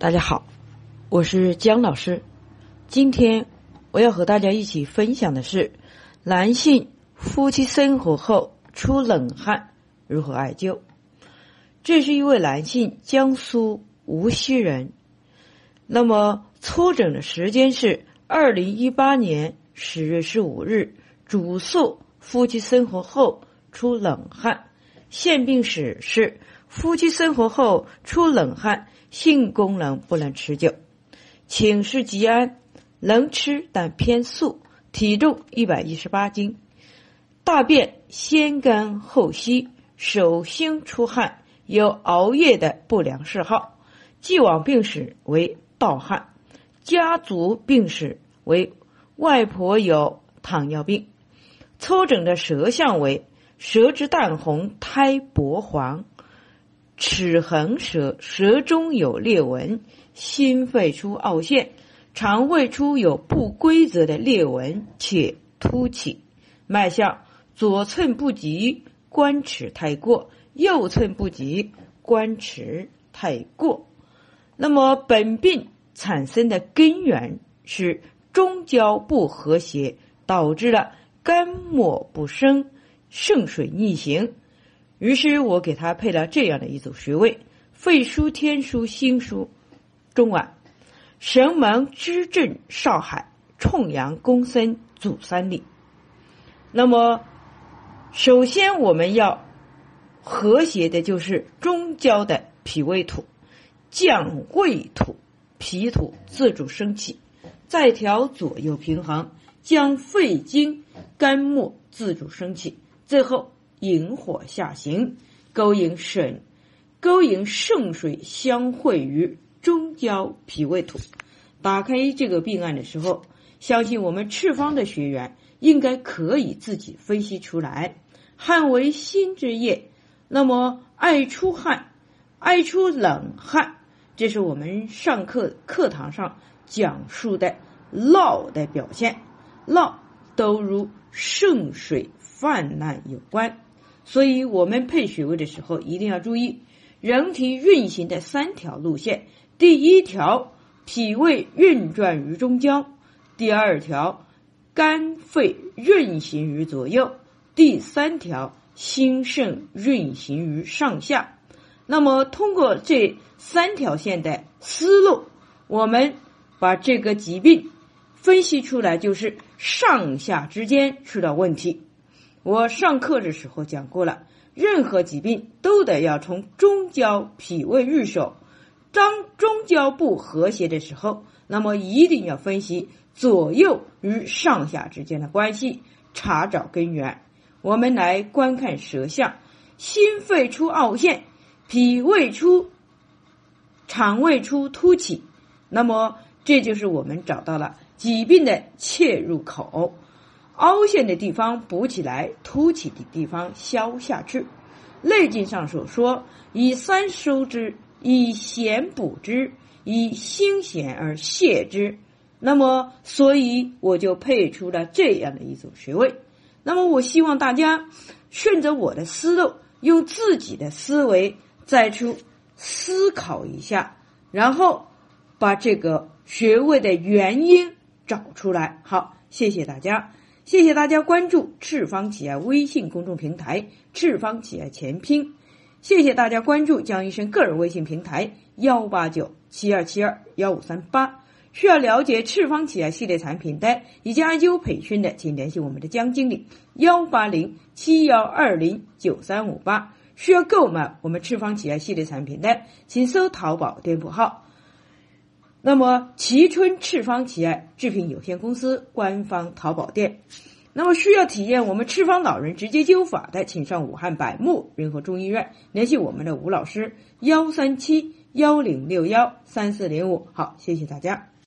大家好，我是姜老师。今天我要和大家一起分享的是男性夫妻生活后出冷汗如何艾灸。这是一位男性，江苏无锡人。那么出诊的时间是二零一八年十月十五日，主诉夫妻生活后出冷汗。现病史是夫妻生活后出冷汗。性功能不能持久，寝食极安，能吃但偏素，体重一百一十八斤，大便先干后稀，手心出汗，有熬夜的不良嗜好，既往病史为盗汗，家族病史为外婆有糖尿病，抽诊的舌象为舌质淡红，苔薄黄。齿横舌，舌中有裂纹，心肺出凹陷，肠胃出有不规则的裂纹且凸起。脉象：左寸不及，关尺太过；右寸不及，关尺太过。那么本病产生的根源是中焦不和谐，导致了肝木不生，肾水逆行。于是我给他配了这样的一组穴位：肺腧、天枢、心腧、中脘、神门、支正、少海、冲阳、公孙、足三里。那么，首先我们要和谐的就是中焦的脾胃土，降胃土、脾土自主升起，再调左右平衡，将肺经、肝木自主升起，最后。引火下行，勾引肾，勾引肾水相会于中焦脾胃土。打开这个病案的时候，相信我们赤方的学员应该可以自己分析出来。汗为心之液，那么爱出汗，爱出冷汗，这是我们上课课堂上讲述的涝的表现。涝都如肾水泛滥有关。所以，我们配穴位的时候一定要注意人体运行的三条路线：第一条，脾胃运转于中焦；第二条，肝肺运行于左右；第三条，心肾运行于上下。那么，通过这三条线的思路，我们把这个疾病分析出来，就是上下之间出了问题。我上课的时候讲过了，任何疾病都得要从中焦脾胃入手。当中焦不和谐的时候，那么一定要分析左右与上下之间的关系，查找根源。我们来观看舌象：心肺出凹陷，脾胃出，肠胃出凸起。那么这就是我们找到了疾病的切入口。凹陷的地方补起来，凸起的地方消下去。《内经》上所说：“以三收之，以咸补之，以辛咸而泻之。”那么，所以我就配出了这样的一组穴位。那么，我希望大家顺着我的思路，用自己的思维再去思考一下，然后把这个穴位的原因找出来。好，谢谢大家。谢谢大家关注赤方企业微信公众平台“赤方企业全拼”，谢谢大家关注江医生个人微信平台幺八九七二七二幺五三八。需要了解赤方企业系列产品的以及艾灸培训的，请联系我们的江经理幺八零七幺二零九三五八。需要购买我们赤方企业系列产品的，请搜淘宝店铺号。那么，蕲春赤方企业制品有限公司官方淘宝店。那么，需要体验我们赤方老人直接灸法的，请上武汉百木仁和中医院联系我们的吴老师：幺三七幺零六幺三四零五。好，谢谢大家。